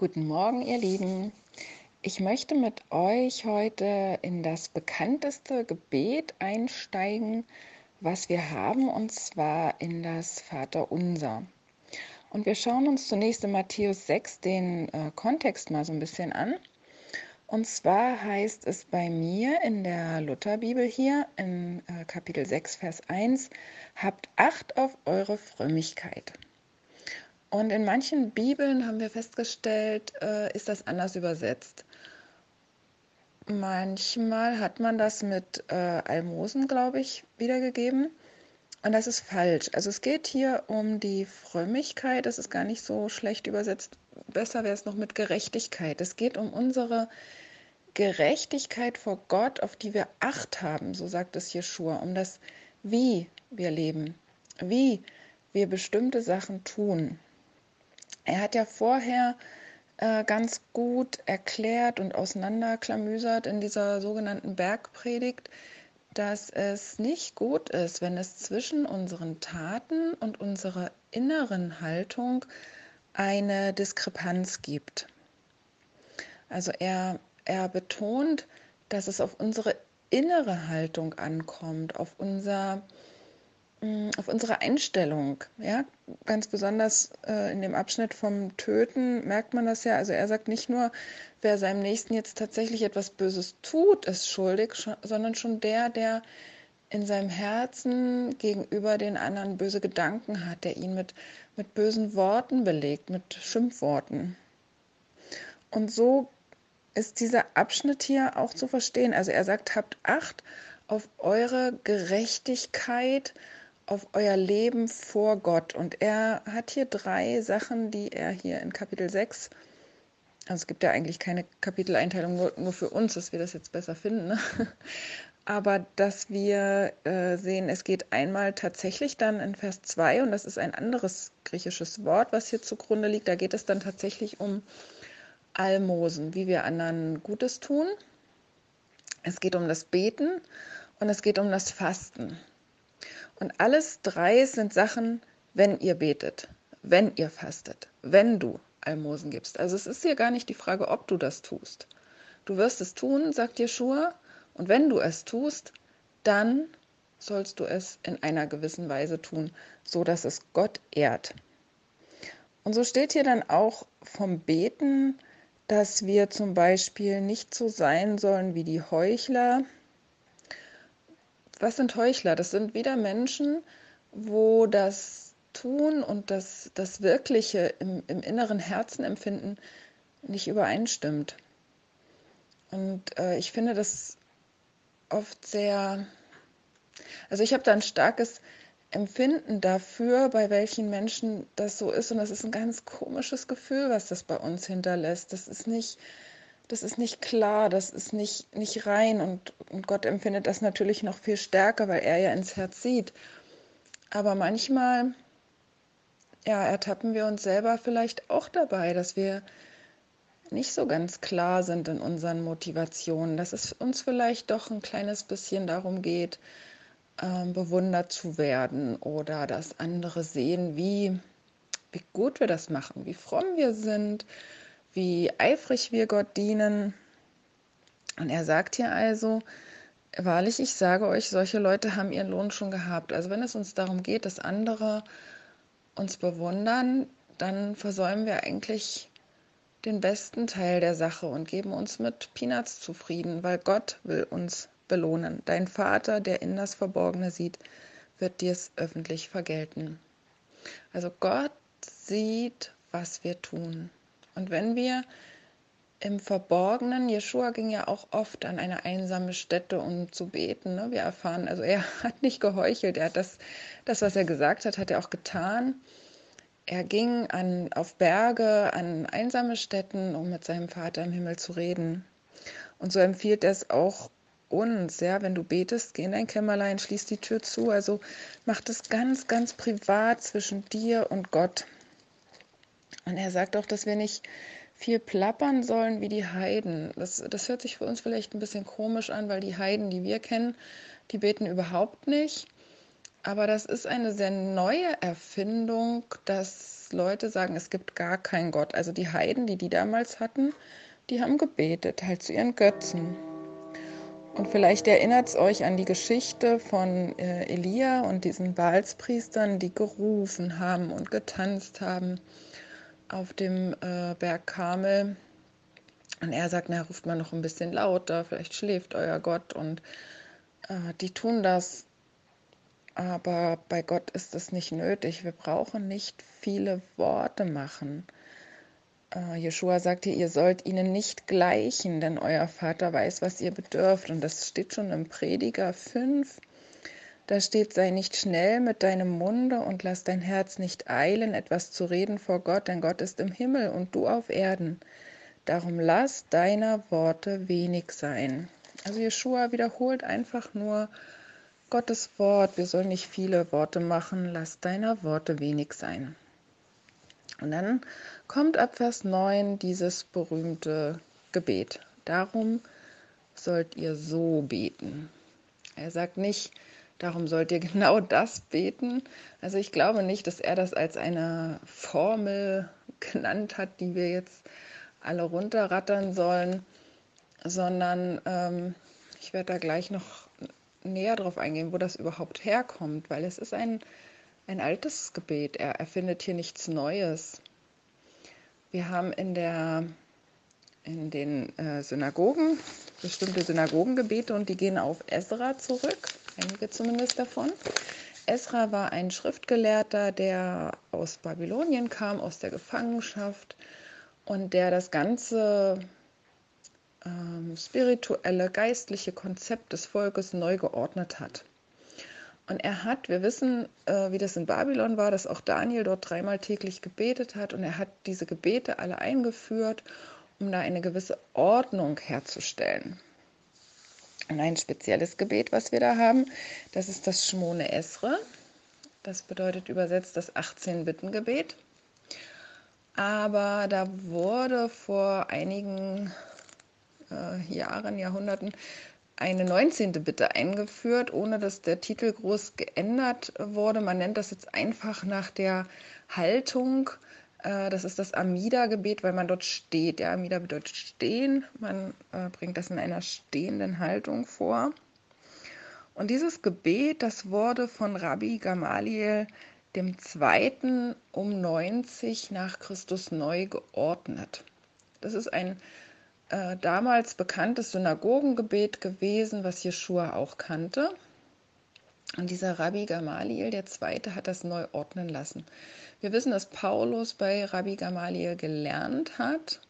Guten Morgen, ihr Lieben. Ich möchte mit euch heute in das bekannteste Gebet einsteigen, was wir haben, und zwar in das Vaterunser. Und wir schauen uns zunächst in Matthäus 6 den äh, Kontext mal so ein bisschen an. Und zwar heißt es bei mir in der Lutherbibel hier in äh, Kapitel 6, Vers 1, habt Acht auf eure Frömmigkeit. Und in manchen Bibeln haben wir festgestellt, äh, ist das anders übersetzt. Manchmal hat man das mit äh, Almosen, glaube ich, wiedergegeben. Und das ist falsch. Also es geht hier um die Frömmigkeit. Das ist gar nicht so schlecht übersetzt. Besser wäre es noch mit Gerechtigkeit. Es geht um unsere Gerechtigkeit vor Gott, auf die wir Acht haben, so sagt es Jeschua, um das, wie wir leben, wie wir bestimmte Sachen tun. Er hat ja vorher äh, ganz gut erklärt und auseinanderklamüsert in dieser sogenannten Bergpredigt, dass es nicht gut ist, wenn es zwischen unseren Taten und unserer inneren Haltung eine Diskrepanz gibt. Also er, er betont, dass es auf unsere innere Haltung ankommt, auf unser auf unsere Einstellung. Ja, ganz besonders äh, in dem Abschnitt vom Töten merkt man das ja. Also er sagt nicht nur, wer seinem Nächsten jetzt tatsächlich etwas Böses tut, ist schuldig, schon, sondern schon der, der in seinem Herzen gegenüber den anderen böse Gedanken hat, der ihn mit, mit bösen Worten belegt, mit Schimpfworten. Und so ist dieser Abschnitt hier auch zu verstehen. Also er sagt, habt Acht auf eure Gerechtigkeit, auf euer Leben vor Gott. Und er hat hier drei Sachen, die er hier in Kapitel 6, also es gibt ja eigentlich keine Kapiteleinteilung nur, nur für uns, dass wir das jetzt besser finden, ne? aber dass wir äh, sehen, es geht einmal tatsächlich dann in Vers 2 und das ist ein anderes griechisches Wort, was hier zugrunde liegt. Da geht es dann tatsächlich um Almosen, wie wir anderen Gutes tun. Es geht um das Beten und es geht um das Fasten. Und alles drei sind Sachen, wenn ihr betet, wenn ihr fastet, wenn du Almosen gibst. Also es ist hier gar nicht die Frage, ob du das tust. Du wirst es tun, sagt Jeschua, und wenn du es tust, dann sollst du es in einer gewissen Weise tun, so dass es Gott ehrt. Und so steht hier dann auch vom Beten, dass wir zum Beispiel nicht so sein sollen wie die Heuchler, was sind Heuchler? Das sind wieder Menschen, wo das Tun und das, das Wirkliche im, im inneren Herzenempfinden nicht übereinstimmt. Und äh, ich finde das oft sehr, also ich habe da ein starkes Empfinden dafür, bei welchen Menschen das so ist. Und das ist ein ganz komisches Gefühl, was das bei uns hinterlässt. Das ist nicht, das ist nicht klar, das ist nicht, nicht rein und, und Gott empfindet das natürlich noch viel stärker, weil er ja ins Herz sieht. Aber manchmal, ja, ertappen wir uns selber vielleicht auch dabei, dass wir nicht so ganz klar sind in unseren Motivationen, dass es uns vielleicht doch ein kleines bisschen darum geht, ähm, bewundert zu werden oder dass andere sehen, wie, wie gut wir das machen, wie fromm wir sind, wie eifrig wir Gott dienen. Und er sagt hier also, wahrlich, ich sage euch, solche Leute haben ihren Lohn schon gehabt. Also wenn es uns darum geht, dass andere uns bewundern, dann versäumen wir eigentlich den besten Teil der Sache und geben uns mit Peanuts zufrieden, weil Gott will uns belohnen. Dein Vater, der in das Verborgene sieht, wird dir es öffentlich vergelten. Also Gott sieht, was wir tun. Und wenn wir im Verborgenen, Jeshua ging ja auch oft an eine einsame Stätte, um zu beten. Ne? Wir erfahren, also er hat nicht geheuchelt, er hat das, das, was er gesagt hat, hat er auch getan. Er ging an, auf Berge, an einsame Stätten, um mit seinem Vater im Himmel zu reden. Und so empfiehlt er es auch uns, ja, wenn du betest, geh in dein Kämmerlein, schließ die Tür zu. Also mach das ganz, ganz privat zwischen dir und Gott. Und er sagt auch, dass wir nicht viel plappern sollen wie die Heiden. Das, das hört sich für uns vielleicht ein bisschen komisch an, weil die Heiden, die wir kennen, die beten überhaupt nicht. Aber das ist eine sehr neue Erfindung, dass Leute sagen, es gibt gar keinen Gott. Also die Heiden, die die damals hatten, die haben gebetet, halt zu ihren Götzen. Und vielleicht erinnert es euch an die Geschichte von äh, Elia und diesen Baalspriestern, die gerufen haben und getanzt haben auf dem äh, Berg Karmel. Und er sagt, na, ruft mal noch ein bisschen lauter, vielleicht schläft euer Gott. Und äh, die tun das. Aber bei Gott ist es nicht nötig. Wir brauchen nicht viele Worte machen. Uh, Jeshua sagte, ihr sollt ihnen nicht gleichen, denn euer Vater weiß, was ihr bedürft. Und das steht schon im Prediger 5. Da steht, sei nicht schnell mit deinem Munde und lass dein Herz nicht eilen, etwas zu reden vor Gott, denn Gott ist im Himmel und du auf Erden. Darum lass deiner Worte wenig sein. Also Jeshua wiederholt einfach nur Gottes Wort. Wir sollen nicht viele Worte machen, lass deiner Worte wenig sein. Und dann kommt ab Vers 9 dieses berühmte Gebet. Darum sollt ihr so beten. Er sagt nicht, darum sollt ihr genau das beten. Also ich glaube nicht, dass er das als eine Formel genannt hat, die wir jetzt alle runterrattern sollen, sondern ähm, ich werde da gleich noch näher drauf eingehen, wo das überhaupt herkommt, weil es ist ein ein altes Gebet. Er erfindet hier nichts Neues. Wir haben in, der, in den äh, Synagogen bestimmte Synagogengebete und die gehen auf Esra zurück, einige zumindest davon. Esra war ein Schriftgelehrter, der aus Babylonien kam, aus der Gefangenschaft und der das ganze ähm, spirituelle, geistliche Konzept des Volkes neu geordnet hat. Und er hat, wir wissen, äh, wie das in Babylon war, dass auch Daniel dort dreimal täglich gebetet hat. Und er hat diese Gebete alle eingeführt, um da eine gewisse Ordnung herzustellen. Und ein spezielles Gebet, was wir da haben, das ist das Shmone Esre. Das bedeutet übersetzt das 18-Bitten-Gebet. Aber da wurde vor einigen äh, Jahren, Jahrhunderten eine 19. Bitte eingeführt, ohne dass der Titel groß geändert wurde. Man nennt das jetzt einfach nach der Haltung. Äh, das ist das Amida-Gebet, weil man dort steht. Ja, Amida bedeutet stehen. Man äh, bringt das in einer stehenden Haltung vor. Und dieses Gebet, das wurde von Rabbi Gamaliel dem Zweiten um 90 nach Christus neu geordnet. Das ist ein äh, damals bekanntes Synagogengebet gewesen, was Jeschua auch kannte. Und dieser Rabbi Gamaliel, der Zweite, hat das neu ordnen lassen. Wir wissen, dass Paulus bei Rabbi Gamaliel gelernt hat,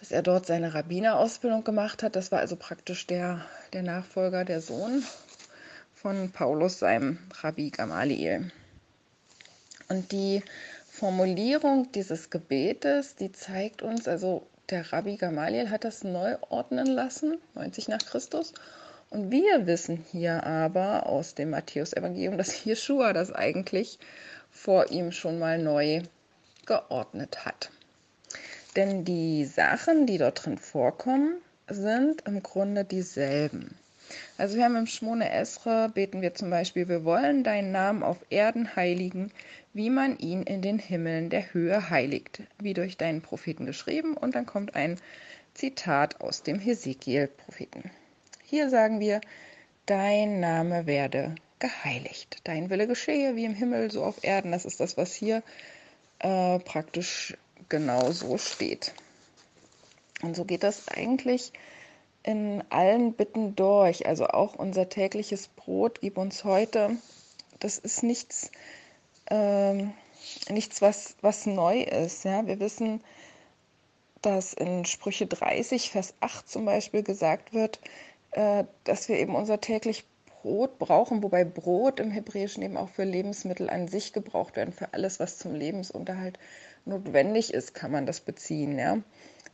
dass er dort seine Rabbinerausbildung gemacht hat. Das war also praktisch der, der Nachfolger, der Sohn von Paulus, seinem Rabbi Gamaliel. Und die Formulierung dieses Gebetes, die zeigt uns also der Rabbi Gamaliel hat das neu ordnen lassen, 90 nach Christus. Und wir wissen hier aber aus dem Matthäusevangelium, dass Jeschua das eigentlich vor ihm schon mal neu geordnet hat. Denn die Sachen, die dort drin vorkommen, sind im Grunde dieselben. Also wir haben im Schmone Esra beten wir zum Beispiel, wir wollen deinen Namen auf Erden heiligen, wie man ihn in den Himmeln der Höhe heiligt, wie durch deinen Propheten geschrieben. Und dann kommt ein Zitat aus dem Hesekiel-Propheten. Hier sagen wir, dein Name werde geheiligt. Dein Wille geschehe wie im Himmel, so auf Erden. Das ist das, was hier äh, praktisch genau so steht. Und so geht das eigentlich in allen Bitten durch. Also auch unser tägliches Brot, gib uns heute. Das ist nichts, ähm, nichts was, was neu ist. Ja? Wir wissen, dass in Sprüche 30, Vers 8 zum Beispiel gesagt wird, äh, dass wir eben unser täglich Brot brauchen, wobei Brot im Hebräischen eben auch für Lebensmittel an sich gebraucht werden, für alles, was zum Lebensunterhalt notwendig ist, kann man das beziehen. Ja?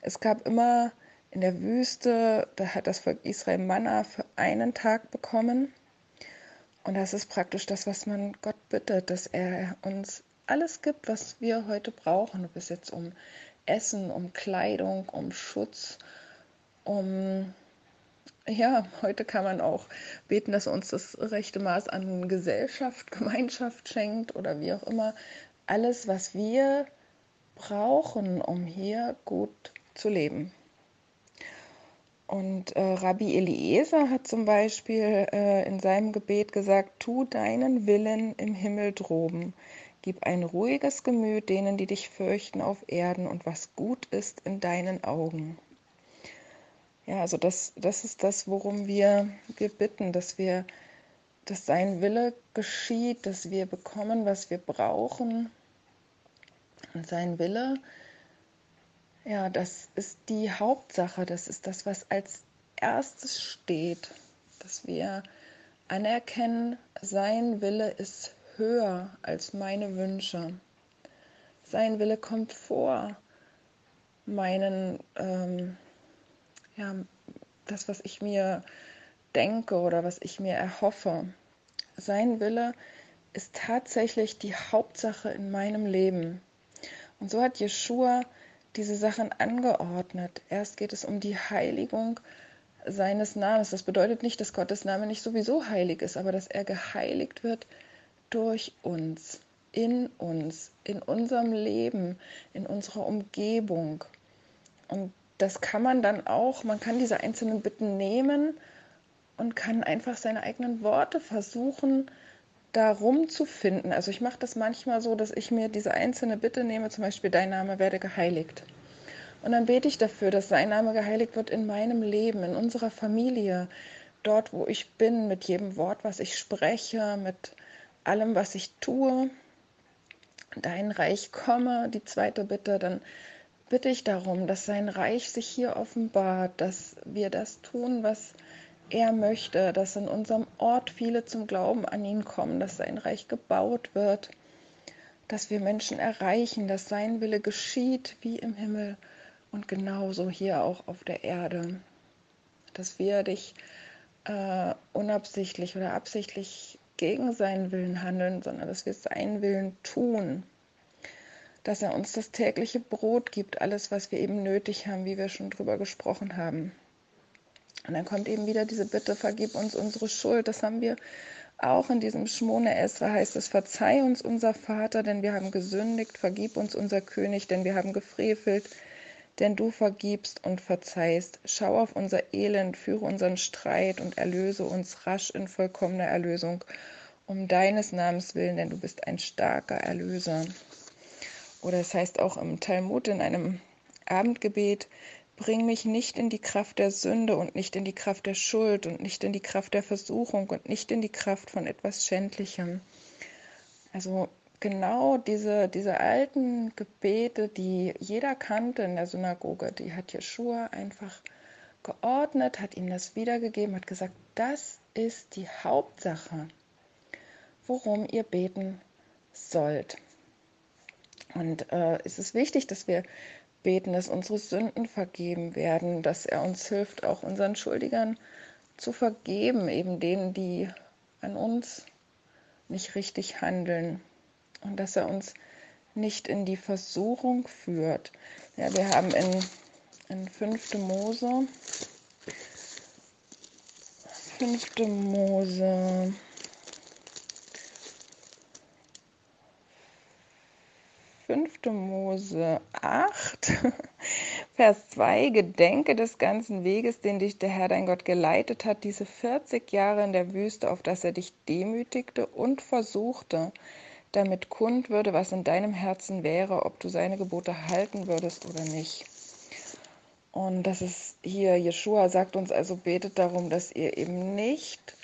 Es gab immer in der Wüste, da hat das Volk Israel Manna für einen Tag bekommen. Und das ist praktisch das, was man Gott bittet, dass er uns alles gibt, was wir heute brauchen, ob es jetzt um Essen, um Kleidung, um Schutz, um ja, heute kann man auch beten, dass er uns das rechte Maß an Gesellschaft, Gemeinschaft schenkt oder wie auch immer. Alles, was wir brauchen, um hier gut zu leben. Und äh, Rabbi Eliezer hat zum Beispiel äh, in seinem Gebet gesagt, tu deinen Willen im Himmel droben. Gib ein ruhiges Gemüt denen, die dich fürchten auf Erden und was gut ist in deinen Augen. Ja, also das, das ist das, worum wir, wir bitten, dass wir, dass sein Wille geschieht, dass wir bekommen, was wir brauchen. Und sein Wille, ja, das ist die Hauptsache, das ist das, was als erstes steht, dass wir anerkennen, sein Wille ist höher als meine Wünsche. Sein Wille kommt vor meinen ähm, ja, das, was ich mir denke oder was ich mir erhoffe. Sein Wille ist tatsächlich die Hauptsache in meinem Leben. Und so hat Jeshua diese Sachen angeordnet. Erst geht es um die Heiligung seines Namens. Das bedeutet nicht, dass Gottes Name nicht sowieso heilig ist, aber dass er geheiligt wird durch uns, in uns, in unserem Leben, in unserer Umgebung. Und das kann man dann auch, man kann diese einzelnen Bitten nehmen und kann einfach seine eigenen Worte versuchen, darum zu finden. Also ich mache das manchmal so, dass ich mir diese einzelne Bitte nehme, zum Beispiel, dein Name werde geheiligt. Und dann bete ich dafür, dass sein Name geheiligt wird in meinem Leben, in unserer Familie, dort, wo ich bin, mit jedem Wort, was ich spreche, mit allem, was ich tue. Dein Reich komme, die zweite Bitte, dann bitte ich darum, dass sein Reich sich hier offenbart, dass wir das tun, was er möchte, dass in unserem Ort viele zum Glauben an ihn kommen, dass sein Reich gebaut wird, dass wir Menschen erreichen, dass sein Wille geschieht wie im Himmel und genauso hier auch auf der Erde. Dass wir dich äh, unabsichtlich oder absichtlich gegen seinen Willen handeln, sondern dass wir seinen Willen tun dass er uns das tägliche Brot gibt, alles, was wir eben nötig haben, wie wir schon drüber gesprochen haben. Und dann kommt eben wieder diese Bitte, vergib uns unsere Schuld. Das haben wir auch in diesem Schmone Esra heißt es, verzeih uns unser Vater, denn wir haben gesündigt, vergib uns unser König, denn wir haben gefrevelt, denn du vergibst und verzeihst. Schau auf unser Elend, führe unseren Streit und erlöse uns rasch in vollkommener Erlösung, um deines Namens willen, denn du bist ein starker Erlöser. Oder es heißt auch im Talmud in einem Abendgebet, bring mich nicht in die Kraft der Sünde und nicht in die Kraft der Schuld und nicht in die Kraft der Versuchung und nicht in die Kraft von etwas Schändlichem. Also genau diese, diese alten Gebete, die jeder kannte in der Synagoge, die hat Jeschua einfach geordnet, hat ihm das wiedergegeben, hat gesagt, das ist die Hauptsache, worum ihr beten sollt. Und äh, es ist wichtig, dass wir beten, dass unsere Sünden vergeben werden, dass er uns hilft, auch unseren Schuldigern zu vergeben, eben denen, die an uns nicht richtig handeln. Und dass er uns nicht in die Versuchung führt. Ja, wir haben in, in 5. Mose, 5. Mose 5. Mose 8, Vers 2, Gedenke des ganzen Weges, den dich der Herr dein Gott geleitet hat, diese 40 Jahre in der Wüste, auf dass er dich demütigte und versuchte, damit kund würde, was in deinem Herzen wäre, ob du seine Gebote halten würdest oder nicht. Und das ist hier, Jeshua sagt uns also, betet darum, dass ihr eben nicht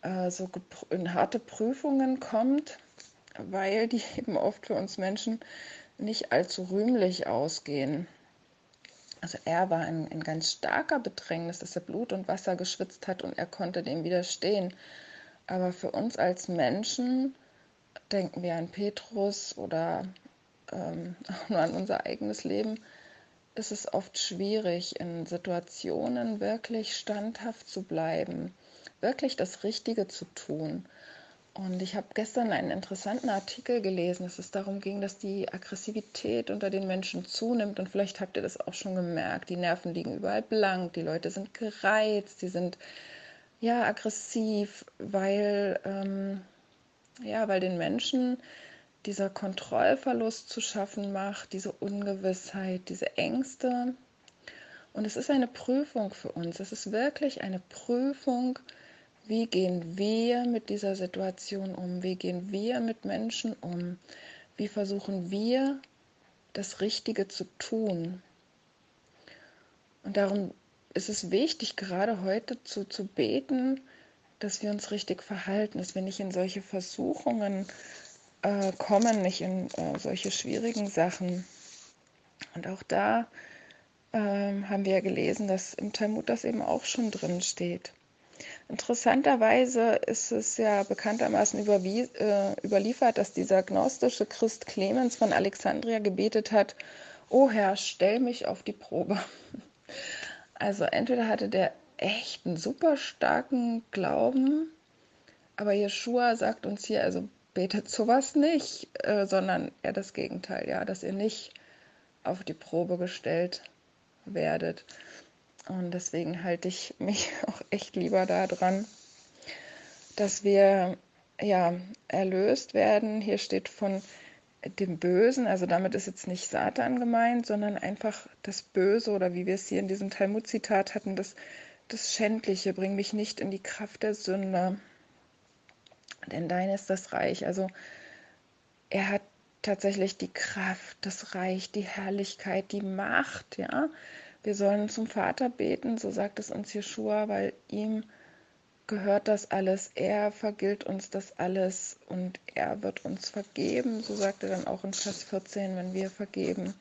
äh, so in harte Prüfungen kommt, weil die eben oft für uns Menschen nicht allzu rühmlich ausgehen. Also er war in, in ganz starker Bedrängnis, dass er Blut und Wasser geschwitzt hat und er konnte dem widerstehen. Aber für uns als Menschen, denken wir an Petrus oder ähm, auch nur an unser eigenes Leben, ist es oft schwierig, in Situationen wirklich standhaft zu bleiben, wirklich das Richtige zu tun Und ich habe gestern einen interessanten Artikel gelesen, dass es darum ging, dass die Aggressivität unter den Menschen zunimmt. Und vielleicht habt ihr das auch schon gemerkt. Die Nerven liegen überall blank, die Leute sind gereizt, die sind ja aggressiv, weil, ähm, ja, weil den Menschen dieser Kontrollverlust zu schaffen macht, diese Ungewissheit, diese Ängste. Und es ist eine Prüfung für uns. Es ist wirklich eine Prüfung wie gehen wir mit dieser Situation um? Wie gehen wir mit Menschen um? Wie versuchen wir, das Richtige zu tun? Und darum ist es wichtig, gerade heute zu, zu beten, dass wir uns richtig verhalten, dass wir nicht in solche Versuchungen äh, kommen, nicht in äh, solche schwierigen Sachen. Und auch da äh, haben wir ja gelesen, dass im Talmud das eben auch schon drin steht. Interessanterweise ist es ja bekanntermaßen äh, überliefert, dass dieser gnostische Christ Clemens von Alexandria gebetet hat, O Herr, stell mich auf die Probe. Also entweder hatte der echt einen super starken Glauben, aber Jeshua sagt uns hier, also betet sowas nicht, äh, sondern eher das Gegenteil, ja, dass ihr nicht auf die Probe gestellt werdet. Und deswegen halte ich mich auch echt lieber daran, dass wir ja erlöst werden. Hier steht von dem Bösen, also damit ist jetzt nicht Satan gemeint, sondern einfach das Böse oder wie wir es hier in diesem Talmud-Zitat hatten, das, das Schändliche, bring mich nicht in die Kraft der Sünde, denn dein ist das Reich. Also er hat tatsächlich die Kraft, das Reich, die Herrlichkeit, die Macht, ja, wir sollen zum Vater beten, so sagt es uns Jeschua, weil ihm gehört das alles. Er vergilt uns das alles und er wird uns vergeben. So sagt er dann auch in Vers 14, wenn wir vergeben.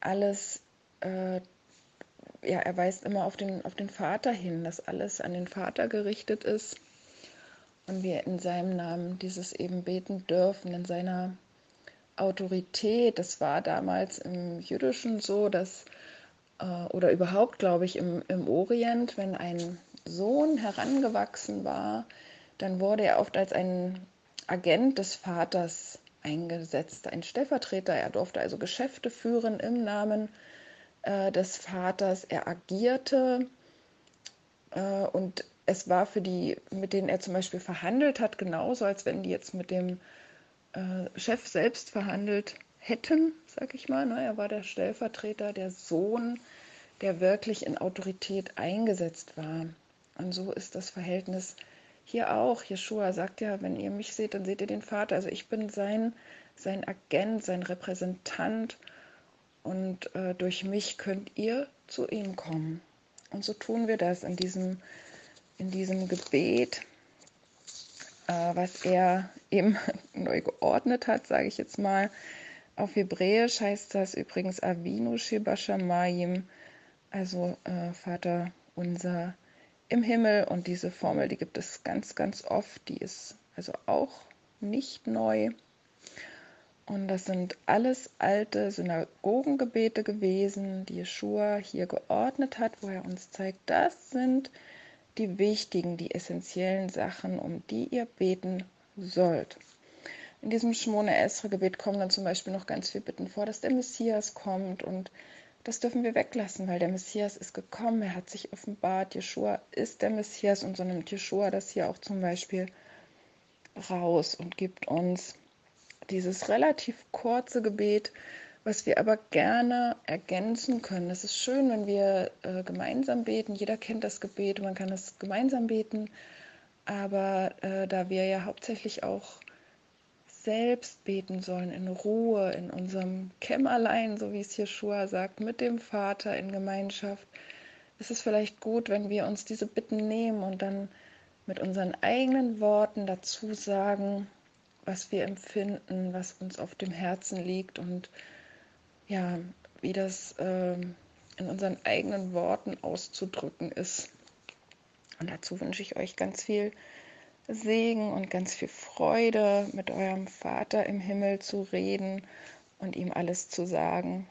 Alles, äh, ja, er weist immer auf den, auf den Vater hin, dass alles an den Vater gerichtet ist und wir in seinem Namen dieses eben beten dürfen, in seiner Autorität. Das war damals im Jüdischen so, dass oder überhaupt, glaube ich, im, im Orient, wenn ein Sohn herangewachsen war, dann wurde er oft als ein Agent des Vaters eingesetzt, ein Stellvertreter. Er durfte also Geschäfte führen im Namen äh, des Vaters. Er agierte äh, und es war für die, mit denen er zum Beispiel verhandelt hat, genauso, als wenn die jetzt mit dem äh, Chef selbst verhandelt hätten, sag ich mal. Ne? Er war der Stellvertreter, der Sohn, der wirklich in Autorität eingesetzt war. Und so ist das Verhältnis hier auch. Jeshua sagt ja, wenn ihr mich seht, dann seht ihr den Vater. Also ich bin sein, sein Agent, sein Repräsentant und äh, durch mich könnt ihr zu ihm kommen. Und so tun wir das in diesem, in diesem Gebet, äh, was er eben neu geordnet hat, sage ich jetzt mal. Auf Hebräisch heißt das übrigens Avinu Shebashamayim, also äh, Vater unser im Himmel. Und diese Formel, die gibt es ganz, ganz oft. Die ist also auch nicht neu. Und das sind alles alte Synagogengebete gewesen, die Yeshua hier geordnet hat, wo er uns zeigt, das sind die wichtigen, die essentiellen Sachen, um die ihr beten sollt. In diesem Schmone Esra Gebet kommen dann zum Beispiel noch ganz viel Bitten vor, dass der Messias kommt und das dürfen wir weglassen, weil der Messias ist gekommen, er hat sich offenbart, Jeshua ist der Messias und so nimmt Jeshua das hier auch zum Beispiel raus und gibt uns dieses relativ kurze Gebet, was wir aber gerne ergänzen können. Es ist schön, wenn wir äh, gemeinsam beten. Jeder kennt das Gebet, man kann es gemeinsam beten. Aber äh, da wir ja hauptsächlich auch selbst beten sollen, in Ruhe, in unserem Kämmerlein, so wie es Jeschua sagt, mit dem Vater in Gemeinschaft, ist es vielleicht gut, wenn wir uns diese Bitten nehmen und dann mit unseren eigenen Worten dazu sagen, was wir empfinden, was uns auf dem Herzen liegt und ja, wie das äh, in unseren eigenen Worten auszudrücken ist. Und dazu wünsche ich euch ganz viel Segen und ganz viel Freude, mit eurem Vater im Himmel zu reden und ihm alles zu sagen.